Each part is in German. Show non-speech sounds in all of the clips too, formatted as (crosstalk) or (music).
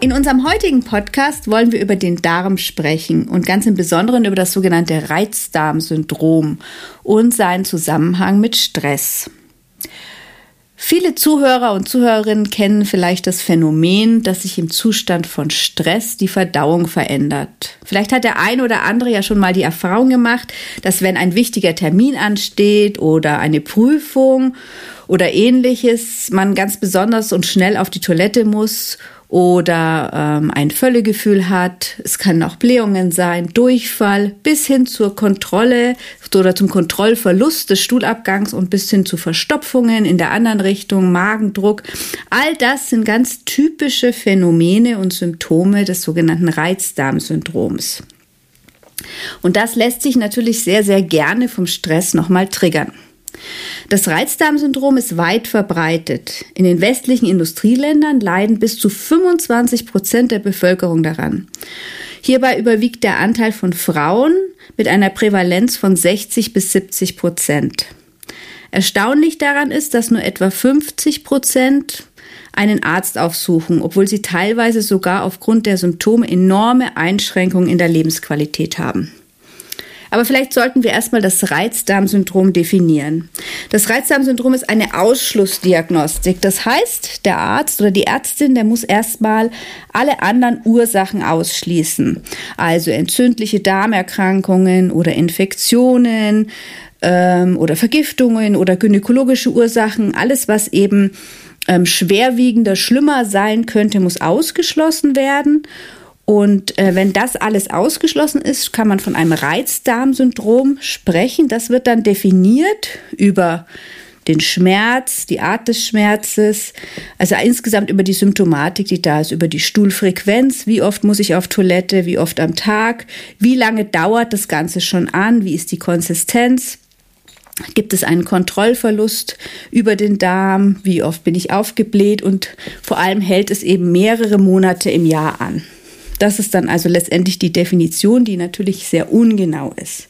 In unserem heutigen Podcast wollen wir über den Darm sprechen und ganz im Besonderen über das sogenannte Reizdarmsyndrom und seinen Zusammenhang mit Stress. Viele Zuhörer und Zuhörerinnen kennen vielleicht das Phänomen, dass sich im Zustand von Stress die Verdauung verändert. Vielleicht hat der ein oder andere ja schon mal die Erfahrung gemacht, dass wenn ein wichtiger Termin ansteht oder eine Prüfung oder ähnliches, man ganz besonders und schnell auf die Toilette muss oder ähm, ein Völlegefühl hat. Es können auch Blähungen sein, Durchfall bis hin zur Kontrolle oder zum Kontrollverlust des Stuhlabgangs und bis hin zu Verstopfungen in der anderen Richtung, Magendruck. All das sind ganz typische Phänomene und Symptome des sogenannten Reizdarmsyndroms. Und das lässt sich natürlich sehr, sehr gerne vom Stress nochmal triggern. Das Reizdarmsyndrom ist weit verbreitet. In den westlichen Industrieländern leiden bis zu 25 Prozent der Bevölkerung daran. Hierbei überwiegt der Anteil von Frauen mit einer Prävalenz von 60 bis 70 Prozent. Erstaunlich daran ist, dass nur etwa 50 Prozent einen Arzt aufsuchen, obwohl sie teilweise sogar aufgrund der Symptome enorme Einschränkungen in der Lebensqualität haben. Aber vielleicht sollten wir erstmal das Reizdarmsyndrom definieren. Das Reizdarmsyndrom ist eine Ausschlussdiagnostik. Das heißt, der Arzt oder die Ärztin, der muss erstmal alle anderen Ursachen ausschließen. Also entzündliche Darmerkrankungen oder Infektionen ähm, oder Vergiftungen oder gynäkologische Ursachen. Alles, was eben ähm, schwerwiegender, schlimmer sein könnte, muss ausgeschlossen werden. Und äh, wenn das alles ausgeschlossen ist, kann man von einem Reizdarmsyndrom sprechen. Das wird dann definiert über den Schmerz, die Art des Schmerzes, also insgesamt über die Symptomatik, die da ist, über die Stuhlfrequenz, wie oft muss ich auf Toilette, wie oft am Tag, wie lange dauert das Ganze schon an, wie ist die Konsistenz. Gibt es einen Kontrollverlust über den Darm? Wie oft bin ich aufgebläht? Und vor allem hält es eben mehrere Monate im Jahr an. Das ist dann also letztendlich die Definition, die natürlich sehr ungenau ist.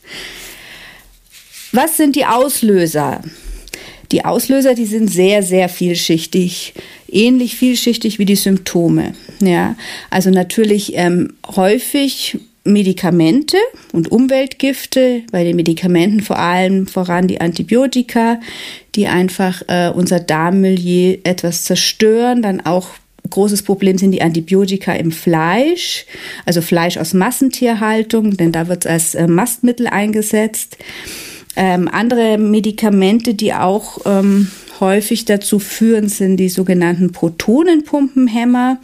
Was sind die Auslöser? Die Auslöser, die sind sehr, sehr vielschichtig, ähnlich vielschichtig wie die Symptome. Ja, also natürlich ähm, häufig Medikamente und Umweltgifte, bei den Medikamenten vor allem voran die Antibiotika, die einfach äh, unser Darmmilieu etwas zerstören, dann auch großes Problem sind die Antibiotika im Fleisch, also Fleisch aus Massentierhaltung, denn da wird es als äh, Mastmittel eingesetzt. Ähm, andere Medikamente, die auch ähm, häufig dazu führen, sind die sogenannten Protonenpumpenhämmer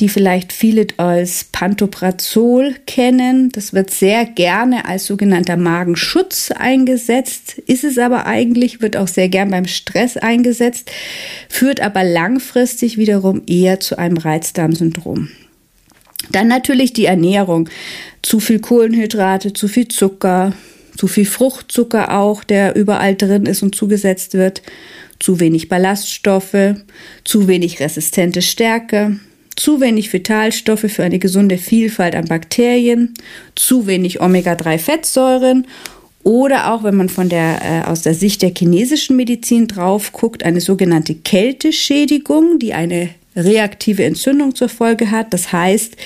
die vielleicht viele als Pantoprazol kennen. Das wird sehr gerne als sogenannter Magenschutz eingesetzt, ist es aber eigentlich, wird auch sehr gern beim Stress eingesetzt, führt aber langfristig wiederum eher zu einem Reizdarmsyndrom. Dann natürlich die Ernährung. Zu viel Kohlenhydrate, zu viel Zucker, zu viel Fruchtzucker auch, der überall drin ist und zugesetzt wird, zu wenig Ballaststoffe, zu wenig resistente Stärke, zu wenig Vitalstoffe für eine gesunde Vielfalt an Bakterien, zu wenig Omega-3-Fettsäuren oder auch, wenn man von der, äh, aus der Sicht der chinesischen Medizin drauf guckt, eine sogenannte Kälteschädigung, die eine reaktive Entzündung zur Folge hat. Das heißt,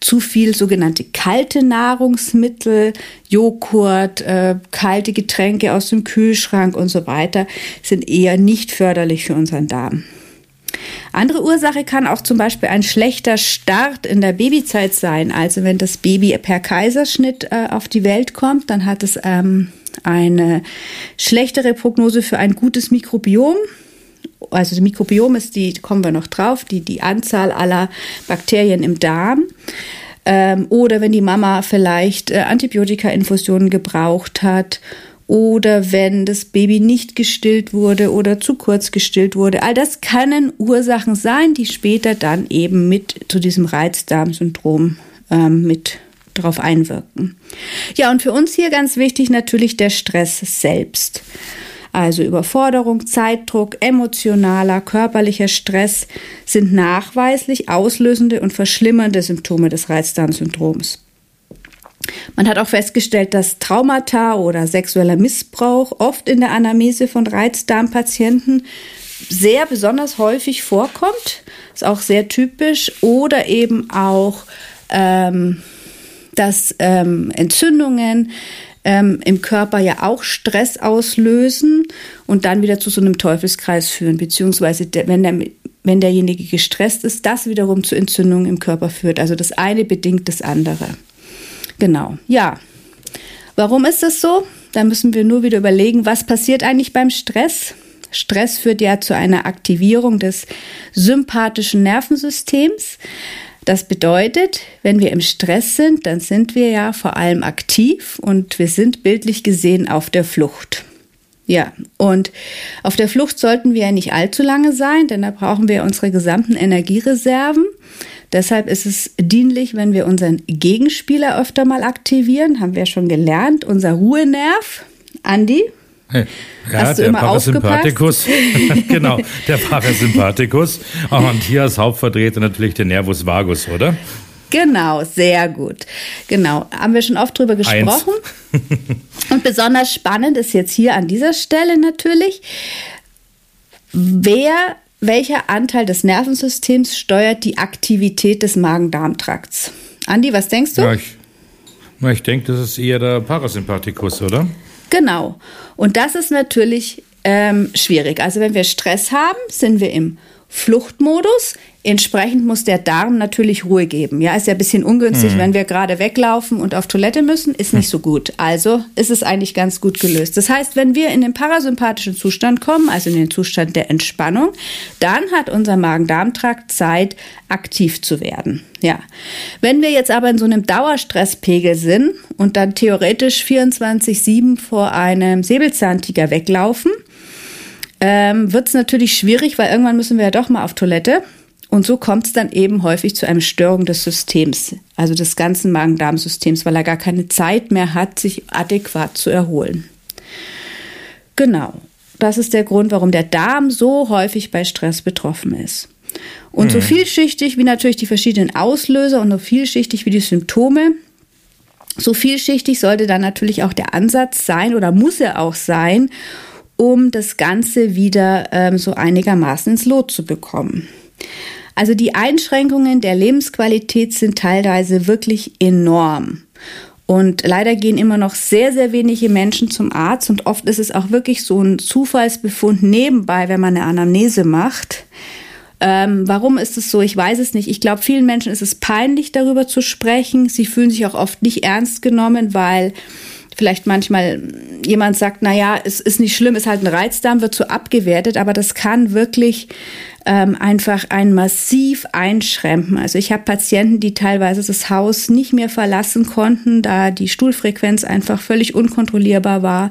zu viel sogenannte kalte Nahrungsmittel, Joghurt, äh, kalte Getränke aus dem Kühlschrank und so weiter sind eher nicht förderlich für unseren Darm. Andere Ursache kann auch zum Beispiel ein schlechter Start in der Babyzeit sein. Also wenn das Baby per Kaiserschnitt äh, auf die Welt kommt, dann hat es ähm, eine schlechtere Prognose für ein gutes Mikrobiom. Also das Mikrobiom ist die, kommen wir noch drauf, die, die Anzahl aller Bakterien im Darm. Ähm, oder wenn die Mama vielleicht äh, Antibiotika-Infusionen gebraucht hat oder wenn das Baby nicht gestillt wurde oder zu kurz gestillt wurde. All das können Ursachen sein, die später dann eben mit zu diesem Reizdarmsyndrom ähm, mit darauf einwirken. Ja, und für uns hier ganz wichtig natürlich der Stress selbst. Also Überforderung, Zeitdruck, emotionaler, körperlicher Stress sind nachweislich auslösende und verschlimmernde Symptome des Reizdarmsyndroms. Man hat auch festgestellt, dass Traumata oder sexueller Missbrauch oft in der Anamnese von Reizdarmpatienten sehr besonders häufig vorkommt. Ist auch sehr typisch. Oder eben auch, ähm, dass ähm, Entzündungen ähm, im Körper ja auch Stress auslösen und dann wieder zu so einem Teufelskreis führen, beziehungsweise der, wenn, der, wenn derjenige gestresst ist, das wiederum zu Entzündungen im Körper führt. Also das eine bedingt das andere. Genau, ja. Warum ist das so? Da müssen wir nur wieder überlegen, was passiert eigentlich beim Stress? Stress führt ja zu einer Aktivierung des sympathischen Nervensystems. Das bedeutet, wenn wir im Stress sind, dann sind wir ja vor allem aktiv und wir sind bildlich gesehen auf der Flucht. Ja, und auf der Flucht sollten wir ja nicht allzu lange sein, denn da brauchen wir unsere gesamten Energiereserven. Deshalb ist es dienlich, wenn wir unseren Gegenspieler öfter mal aktivieren, haben wir schon gelernt, unser Ruhenerv. Andi, ja, Hast du der immer Parasympathikus. (laughs) (laughs) genau, der Parasympathikus. Und hier als Hauptvertreter natürlich der Nervus vagus, oder? Genau, sehr gut. Genau, haben wir schon oft drüber gesprochen. (laughs) Und besonders spannend ist jetzt hier an dieser Stelle natürlich, wer welcher Anteil des Nervensystems steuert die Aktivität des Magen-Darm-Trakts? Andi, was denkst du? Ja, ich, ich denke, das ist eher der Parasympathikus, oder? Genau. Und das ist natürlich ähm, schwierig. Also wenn wir Stress haben, sind wir im Fluchtmodus. Entsprechend muss der Darm natürlich Ruhe geben. Ja, ist ja ein bisschen ungünstig, mhm. wenn wir gerade weglaufen und auf Toilette müssen, ist nicht so gut. Also ist es eigentlich ganz gut gelöst. Das heißt, wenn wir in den parasympathischen Zustand kommen, also in den Zustand der Entspannung, dann hat unser Magen-Darm-Trakt Zeit, aktiv zu werden. Ja. Wenn wir jetzt aber in so einem Dauerstresspegel sind und dann theoretisch 24-7 vor einem Säbelzahntiger weglaufen, ähm, wird es natürlich schwierig, weil irgendwann müssen wir ja doch mal auf Toilette. Und so kommt es dann eben häufig zu einem Störung des Systems, also des ganzen Magen-Darm-Systems, weil er gar keine Zeit mehr hat, sich adäquat zu erholen. Genau, das ist der Grund, warum der Darm so häufig bei Stress betroffen ist. Und mhm. so vielschichtig wie natürlich die verschiedenen Auslöser und so vielschichtig wie die Symptome, so vielschichtig sollte dann natürlich auch der Ansatz sein oder muss er auch sein, um das Ganze wieder ähm, so einigermaßen ins Lot zu bekommen. Also die Einschränkungen der Lebensqualität sind teilweise wirklich enorm. Und leider gehen immer noch sehr, sehr wenige Menschen zum Arzt und oft ist es auch wirklich so ein Zufallsbefund nebenbei, wenn man eine Anamnese macht. Ähm, warum ist es so? Ich weiß es nicht. Ich glaube, vielen Menschen ist es peinlich, darüber zu sprechen. Sie fühlen sich auch oft nicht ernst genommen, weil vielleicht manchmal jemand sagt, na ja, es ist nicht schlimm, ist halt ein Reizdarm, wird so abgewertet, aber das kann wirklich ähm, einfach ein massiv einschränken. Also ich habe Patienten, die teilweise das Haus nicht mehr verlassen konnten, da die Stuhlfrequenz einfach völlig unkontrollierbar war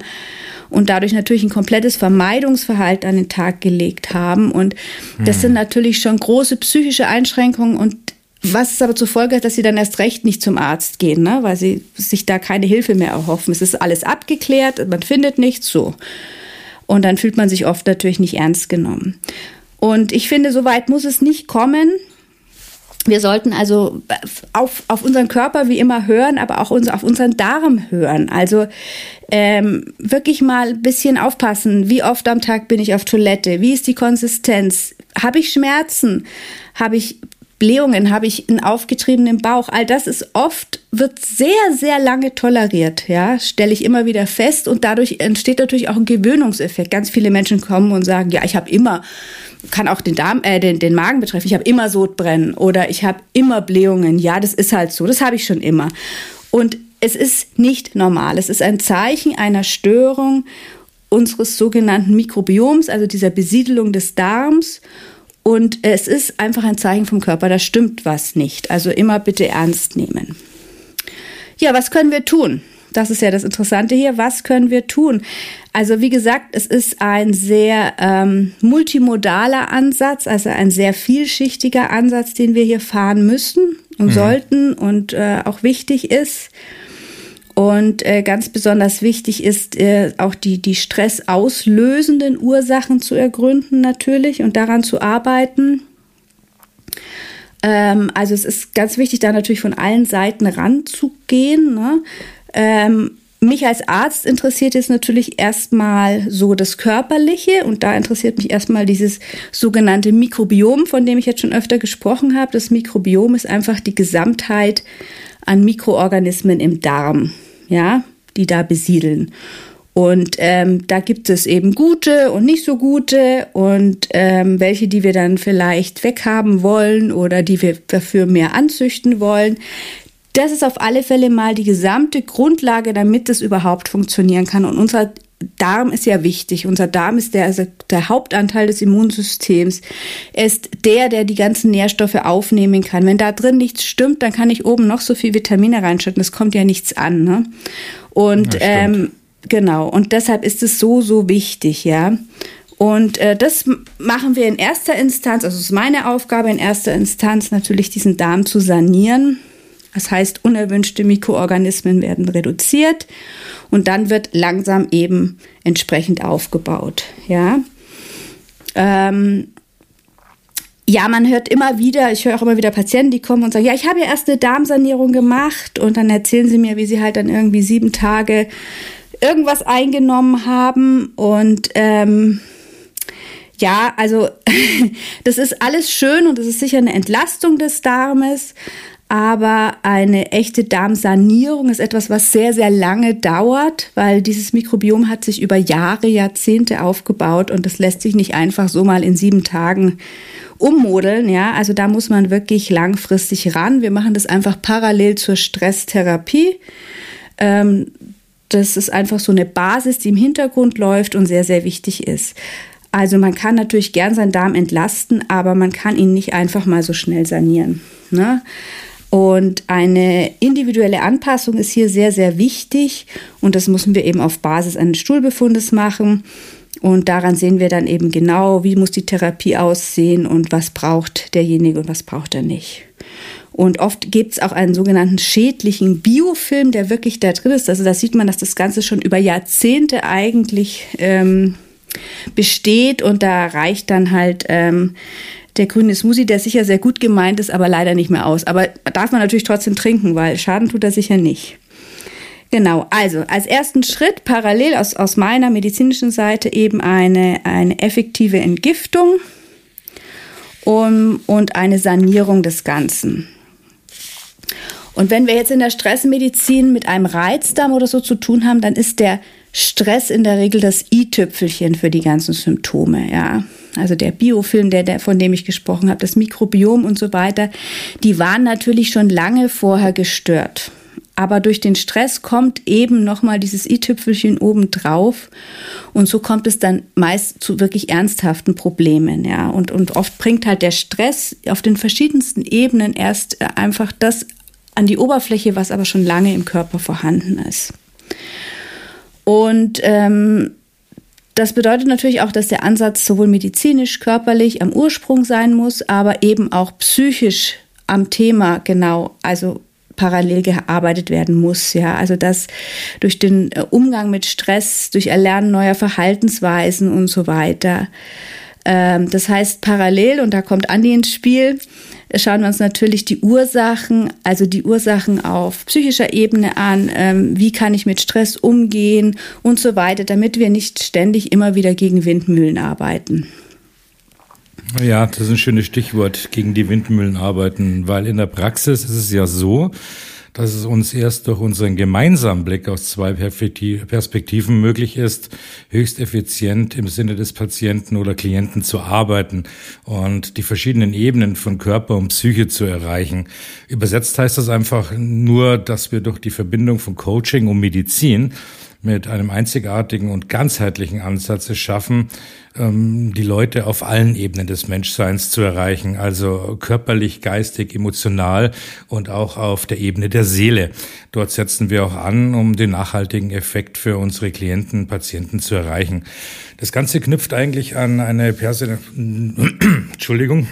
und dadurch natürlich ein komplettes Vermeidungsverhalten an den Tag gelegt haben. Und das hm. sind natürlich schon große psychische Einschränkungen und was es aber zur Folge hat, dass sie dann erst recht nicht zum Arzt gehen, ne? weil sie sich da keine Hilfe mehr erhoffen. Es ist alles abgeklärt, man findet nichts so. Und dann fühlt man sich oft natürlich nicht ernst genommen. Und ich finde, so weit muss es nicht kommen. Wir sollten also auf, auf unseren Körper wie immer hören, aber auch uns, auf unseren Darm hören. Also ähm, wirklich mal ein bisschen aufpassen. Wie oft am Tag bin ich auf Toilette? Wie ist die Konsistenz? Habe ich Schmerzen? Habe ich Blähungen, habe ich einen aufgetriebenen Bauch. All das ist oft, wird sehr, sehr lange toleriert, ja, stelle ich immer wieder fest und dadurch entsteht natürlich auch ein Gewöhnungseffekt. Ganz viele Menschen kommen und sagen, ja, ich habe immer, kann auch den Darm, äh, den, den Magen betreffen, ich habe immer Sodbrennen oder ich habe immer Blähungen. Ja, das ist halt so, das habe ich schon immer. Und es ist nicht normal. Es ist ein Zeichen einer Störung unseres sogenannten Mikrobioms, also dieser Besiedelung des Darms. Und es ist einfach ein Zeichen vom Körper, da stimmt was nicht. Also immer bitte ernst nehmen. Ja, was können wir tun? Das ist ja das Interessante hier. Was können wir tun? Also wie gesagt, es ist ein sehr ähm, multimodaler Ansatz, also ein sehr vielschichtiger Ansatz, den wir hier fahren müssen. und mhm. sollten und äh, auch wichtig ist. Und äh, ganz besonders wichtig ist äh, auch die, die stressauslösenden Ursachen zu ergründen natürlich und daran zu arbeiten. Ähm, also es ist ganz wichtig, da natürlich von allen Seiten ranzugehen. Ne? Ähm, mich als Arzt interessiert jetzt natürlich erstmal so das Körperliche und da interessiert mich erstmal dieses sogenannte Mikrobiom, von dem ich jetzt schon öfter gesprochen habe. Das Mikrobiom ist einfach die Gesamtheit an Mikroorganismen im Darm, ja, die da besiedeln. Und ähm, da gibt es eben gute und nicht so gute und ähm, welche, die wir dann vielleicht weghaben wollen oder die wir dafür mehr anzüchten wollen. Das ist auf alle Fälle mal die gesamte Grundlage, damit es überhaupt funktionieren kann. Und unser Darm ist ja wichtig. Unser Darm ist der, also der Hauptanteil des Immunsystems. Er ist der, der die ganzen Nährstoffe aufnehmen kann. Wenn da drin nichts stimmt, dann kann ich oben noch so viel Vitamine reinschütten. Das kommt ja nichts an. Ne? Und ja, ähm, genau. Und deshalb ist es so, so wichtig, ja. Und äh, das machen wir in erster Instanz, also es ist meine Aufgabe in erster Instanz natürlich diesen Darm zu sanieren das heißt, unerwünschte Mikroorganismen werden reduziert und dann wird langsam eben entsprechend aufgebaut. Ja. Ähm, ja, man hört immer wieder, ich höre auch immer wieder Patienten, die kommen und sagen, ja, ich habe ja erst eine Darmsanierung gemacht und dann erzählen sie mir, wie sie halt dann irgendwie sieben Tage irgendwas eingenommen haben und ähm, ja, also (laughs) das ist alles schön und das ist sicher eine Entlastung des Darmes, aber eine echte Darmsanierung ist etwas, was sehr, sehr lange dauert, weil dieses Mikrobiom hat sich über Jahre, Jahrzehnte aufgebaut und das lässt sich nicht einfach so mal in sieben Tagen ummodeln. Ja, also da muss man wirklich langfristig ran. Wir machen das einfach parallel zur Stresstherapie. Ähm, das ist einfach so eine Basis, die im Hintergrund läuft und sehr, sehr wichtig ist. Also man kann natürlich gern seinen Darm entlasten, aber man kann ihn nicht einfach mal so schnell sanieren. Ne? Und eine individuelle Anpassung ist hier sehr, sehr wichtig. Und das müssen wir eben auf Basis eines Stuhlbefundes machen. Und daran sehen wir dann eben genau, wie muss die Therapie aussehen und was braucht derjenige und was braucht er nicht. Und oft gibt es auch einen sogenannten schädlichen Biofilm, der wirklich da drin ist. Also da sieht man, dass das Ganze schon über Jahrzehnte eigentlich ähm, besteht und da reicht dann halt ähm, der grüne Smoothie, der sicher sehr gut gemeint ist, aber leider nicht mehr aus. Aber darf man natürlich trotzdem trinken, weil Schaden tut er sicher nicht. Genau, also als ersten Schritt parallel aus, aus meiner medizinischen Seite eben eine, eine effektive Entgiftung um, und eine Sanierung des Ganzen. Und wenn wir jetzt in der Stressmedizin mit einem Reizdarm oder so zu tun haben, dann ist der Stress in der Regel das i-Tüpfelchen für die ganzen Symptome, ja also der Biofilm, der, der, von dem ich gesprochen habe, das Mikrobiom und so weiter, die waren natürlich schon lange vorher gestört. Aber durch den Stress kommt eben nochmal dieses i-Tüpfelchen oben drauf. Und so kommt es dann meist zu wirklich ernsthaften Problemen, ja. Und, und oft bringt halt der Stress auf den verschiedensten Ebenen erst äh, einfach das an die Oberfläche, was aber schon lange im Körper vorhanden ist. Und ähm, das bedeutet natürlich auch, dass der Ansatz sowohl medizinisch, körperlich am Ursprung sein muss, aber eben auch psychisch am Thema genau, also parallel gearbeitet werden muss, ja. Also dass durch den äh, Umgang mit Stress, durch Erlernen neuer Verhaltensweisen und so weiter. Ähm, das heißt parallel, und da kommt Andi ins Spiel, schauen wir uns natürlich die Ursachen, also die Ursachen auf psychischer Ebene an, ähm, wie kann ich mit Stress umgehen und so weiter, damit wir nicht ständig immer wieder gegen Windmühlen arbeiten. Ja, das ist ein schönes Stichwort, gegen die Windmühlen arbeiten, weil in der Praxis ist es ja so, dass es uns erst durch unseren gemeinsamen Blick aus zwei Perspektiven möglich ist, höchst effizient im Sinne des Patienten oder Klienten zu arbeiten und die verschiedenen Ebenen von Körper und Psyche zu erreichen. Übersetzt heißt das einfach nur, dass wir durch die Verbindung von Coaching und Medizin mit einem einzigartigen und ganzheitlichen Ansatz es schaffen, ähm, die Leute auf allen Ebenen des Menschseins zu erreichen, also körperlich, geistig, emotional und auch auf der Ebene der Seele. Dort setzen wir auch an, um den nachhaltigen Effekt für unsere Klienten, Patienten zu erreichen. Das Ganze knüpft eigentlich an eine Person, (clears throat) Entschuldigung,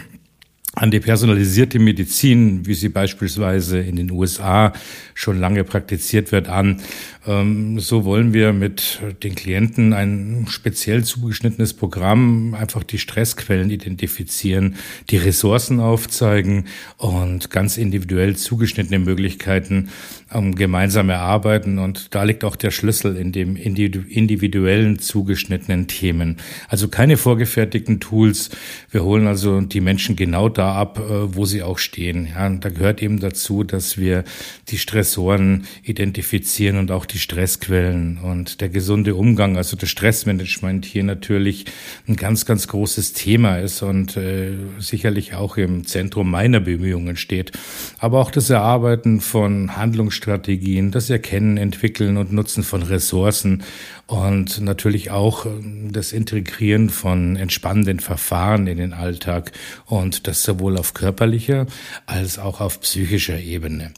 an die personalisierte Medizin, wie sie beispielsweise in den USA schon lange praktiziert wird, an. Ähm, so wollen wir mit den Klienten ein speziell zugeschnittenes Programm einfach die Stressquellen identifizieren, die Ressourcen aufzeigen und ganz individuell zugeschnittene Möglichkeiten ähm, gemeinsam erarbeiten. Und da liegt auch der Schlüssel in dem individuellen zugeschnittenen Themen. Also keine vorgefertigten Tools. Wir holen also die Menschen genau da ab, äh, wo sie auch stehen. Ja, und da gehört eben dazu, dass wir die Stressoren identifizieren und auch die Stressquellen und der gesunde Umgang, also das Stressmanagement hier natürlich ein ganz, ganz großes Thema ist und äh, sicherlich auch im Zentrum meiner Bemühungen steht. Aber auch das Erarbeiten von Handlungsstrategien, das Erkennen, Entwickeln und Nutzen von Ressourcen und natürlich auch äh, das Integrieren von entspannenden Verfahren in den Alltag und das sowohl auf körperlicher als auch auf psychischer Ebene.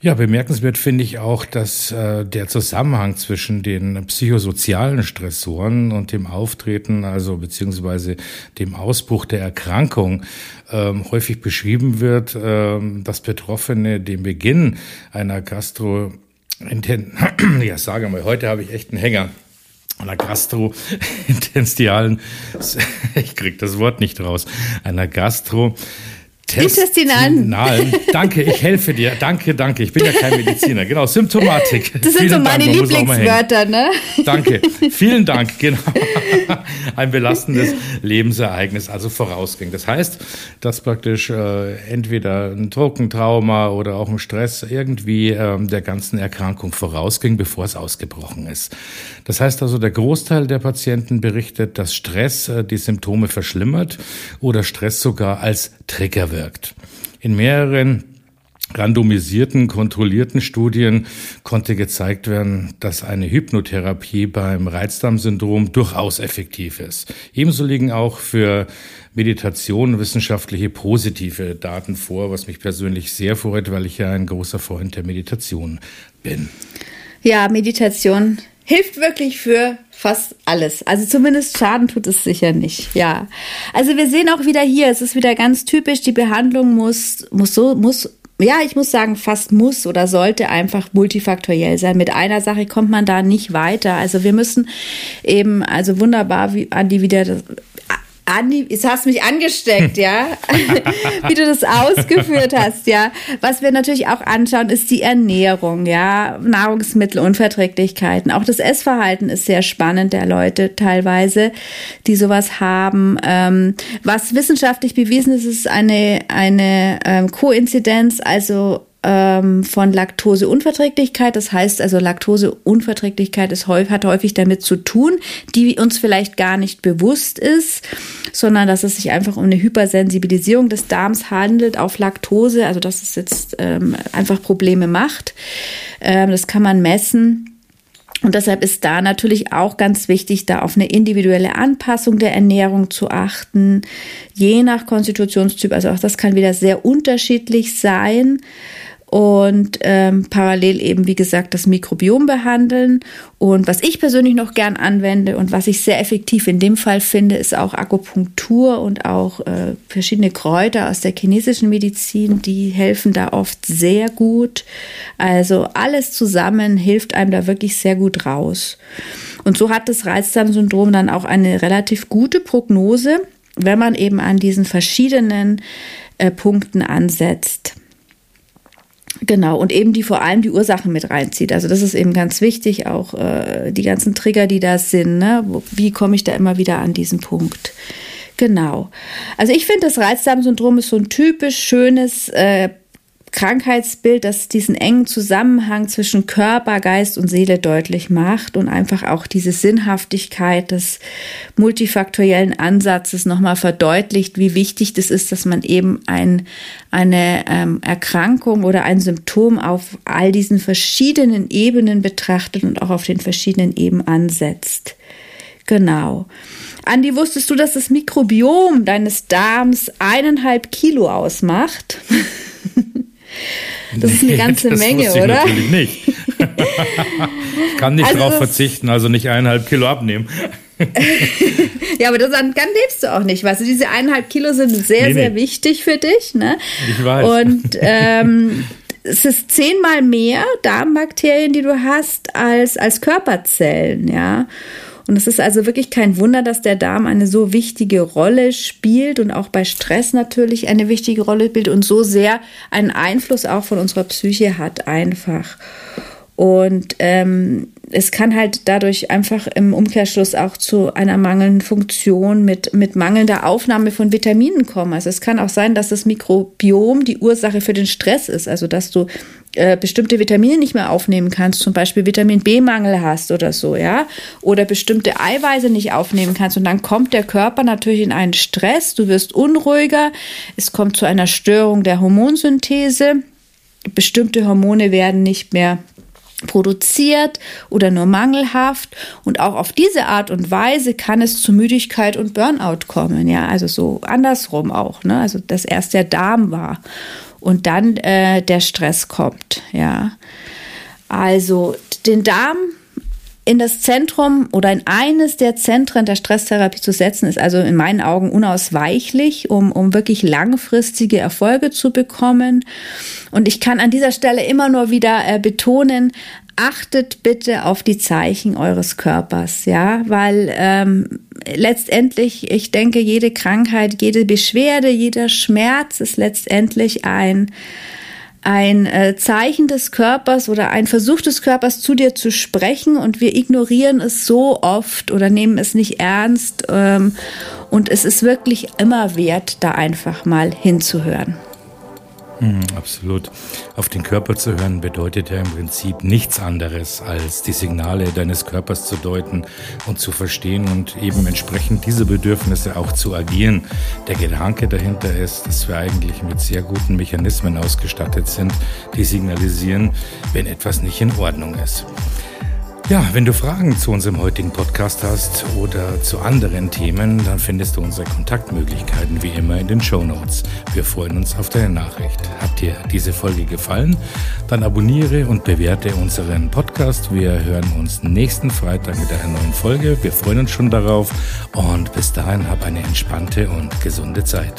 Ja, bemerkenswert finde ich auch, dass äh, der Zusammenhang zwischen den psychosozialen Stressoren und dem Auftreten, also beziehungsweise dem Ausbruch der Erkrankung, ähm, häufig beschrieben wird, ähm, dass Betroffene den Beginn einer Gastro (clears throat) ja, sage mal, heute habe ich echt einen Hänger einer gastrointestinalen, (laughs) ich krieg das Wort nicht raus, einer Gastro Intestinalen. Danke, ich helfe dir. Danke, danke. Ich bin ja kein Mediziner. Genau, Symptomatik. Das sind Vielen so meine Dank. Lieblingswörter, ne? Danke. Vielen Dank, genau. Ein belastendes (laughs) Lebensereignis also vorausging. Das heißt, dass praktisch äh, entweder ein Druckentrauma oder auch ein Stress irgendwie äh, der ganzen Erkrankung vorausging, bevor es ausgebrochen ist. Das heißt also, der Großteil der Patienten berichtet, dass Stress äh, die Symptome verschlimmert oder Stress sogar als Trigger wirkt. In mehreren randomisierten, kontrollierten Studien konnte gezeigt werden, dass eine Hypnotherapie beim Reizdarmsyndrom durchaus effektiv ist. Ebenso liegen auch für Meditation wissenschaftliche positive Daten vor, was mich persönlich sehr freut, weil ich ja ein großer Freund der Meditation bin. Ja, Meditation hilft wirklich für fast alles. Also zumindest Schaden tut es sicher nicht. Ja. Also wir sehen auch wieder hier, es ist wieder ganz typisch, die Behandlung muss, muss so, muss ja, ich muss sagen, fast muss oder sollte einfach multifaktoriell sein. Mit einer Sache kommt man da nicht weiter. Also wir müssen eben, also wunderbar, wie Andi wieder Andi, jetzt hast du mich angesteckt, ja, (laughs) wie du das ausgeführt hast, ja. Was wir natürlich auch anschauen, ist die Ernährung, ja, Nahrungsmittelunverträglichkeiten. Auch das Essverhalten ist sehr spannend der Leute teilweise, die sowas haben. Ähm, was wissenschaftlich bewiesen ist, ist eine, eine ähm, Koinzidenz, also ähm, von Laktoseunverträglichkeit. Das heißt also, Laktoseunverträglichkeit ist hat häufig damit zu tun, die uns vielleicht gar nicht bewusst ist, sondern dass es sich einfach um eine Hypersensibilisierung des Darms handelt auf Laktose, also dass es jetzt ähm, einfach Probleme macht. Ähm, das kann man messen. Und deshalb ist da natürlich auch ganz wichtig, da auf eine individuelle Anpassung der Ernährung zu achten, je nach Konstitutionstyp. Also auch das kann wieder sehr unterschiedlich sein und ähm, parallel eben, wie gesagt, das Mikrobiom behandeln. Und was ich persönlich noch gern anwende und was ich sehr effektiv in dem Fall finde, ist auch Akupunktur und auch äh, verschiedene Kräuter aus der chinesischen Medizin, die helfen da oft sehr gut. Also alles zusammen hilft einem da wirklich sehr gut raus. Und so hat das Reizdarmsyndrom dann auch eine relativ gute Prognose, wenn man eben an diesen verschiedenen äh, Punkten ansetzt. Genau, und eben die vor allem die Ursachen mit reinzieht. Also das ist eben ganz wichtig, auch äh, die ganzen Trigger, die da sind. Ne? Wie komme ich da immer wieder an diesen Punkt? Genau. Also ich finde, das Reizdarmsyndrom ist so ein typisch schönes äh, Krankheitsbild, das diesen engen Zusammenhang zwischen Körper, Geist und Seele deutlich macht und einfach auch diese Sinnhaftigkeit des multifaktoriellen Ansatzes nochmal verdeutlicht, wie wichtig das ist, dass man eben ein, eine ähm, Erkrankung oder ein Symptom auf all diesen verschiedenen Ebenen betrachtet und auch auf den verschiedenen Ebenen ansetzt. Genau. Andi, wusstest du, dass das Mikrobiom deines Darms eineinhalb Kilo ausmacht? (laughs) Das ist eine ganze das Menge, ich oder? Natürlich nicht. ich kann nicht also, darauf verzichten, also nicht eineinhalb Kilo abnehmen. (laughs) ja, aber das, dann, lebst du auch nicht. Weißt du, diese eineinhalb Kilo sind sehr, nee, sehr nee. wichtig für dich. Ne? Ich weiß. Und (laughs) ähm, es ist zehnmal mehr Darmbakterien, die du hast, als, als Körperzellen, ja. Und es ist also wirklich kein Wunder, dass der Darm eine so wichtige Rolle spielt und auch bei Stress natürlich eine wichtige Rolle spielt und so sehr einen Einfluss auch von unserer Psyche hat einfach. Und ähm, es kann halt dadurch einfach im Umkehrschluss auch zu einer mangelnden Funktion mit, mit mangelnder Aufnahme von Vitaminen kommen. Also es kann auch sein, dass das Mikrobiom die Ursache für den Stress ist. Also dass du äh, bestimmte Vitamine nicht mehr aufnehmen kannst, zum Beispiel Vitamin B-Mangel hast oder so, ja, oder bestimmte Eiweiße nicht aufnehmen kannst. Und dann kommt der Körper natürlich in einen Stress, du wirst unruhiger, es kommt zu einer Störung der Hormonsynthese. Bestimmte Hormone werden nicht mehr produziert oder nur mangelhaft. Und auch auf diese Art und Weise kann es zu Müdigkeit und Burnout kommen, ja, also so andersrum auch, ne, also dass erst der Darm war und dann äh, der Stress kommt, ja. Also den Darm in das Zentrum oder in eines der Zentren der Stresstherapie zu setzen, ist also in meinen Augen unausweichlich, um, um wirklich langfristige Erfolge zu bekommen. Und ich kann an dieser Stelle immer nur wieder äh, betonen, achtet bitte auf die Zeichen eures Körpers, ja, weil ähm, letztendlich, ich denke, jede Krankheit, jede Beschwerde, jeder Schmerz ist letztendlich ein ein äh, Zeichen des Körpers oder ein Versuch des Körpers zu dir zu sprechen und wir ignorieren es so oft oder nehmen es nicht ernst ähm, und es ist wirklich immer wert, da einfach mal hinzuhören. Mhm, absolut. Auf den Körper zu hören bedeutet ja im Prinzip nichts anderes, als die Signale deines Körpers zu deuten und zu verstehen und eben entsprechend diese Bedürfnisse auch zu agieren. Der Gedanke dahinter ist, dass wir eigentlich mit sehr guten Mechanismen ausgestattet sind, die signalisieren, wenn etwas nicht in Ordnung ist. Ja, wenn du Fragen zu unserem heutigen Podcast hast oder zu anderen Themen, dann findest du unsere Kontaktmöglichkeiten wie immer in den Show Notes. Wir freuen uns auf deine Nachricht. Hat dir diese Folge gefallen? Dann abonniere und bewerte unseren Podcast. Wir hören uns nächsten Freitag mit einer neuen Folge. Wir freuen uns schon darauf und bis dahin hab eine entspannte und gesunde Zeit.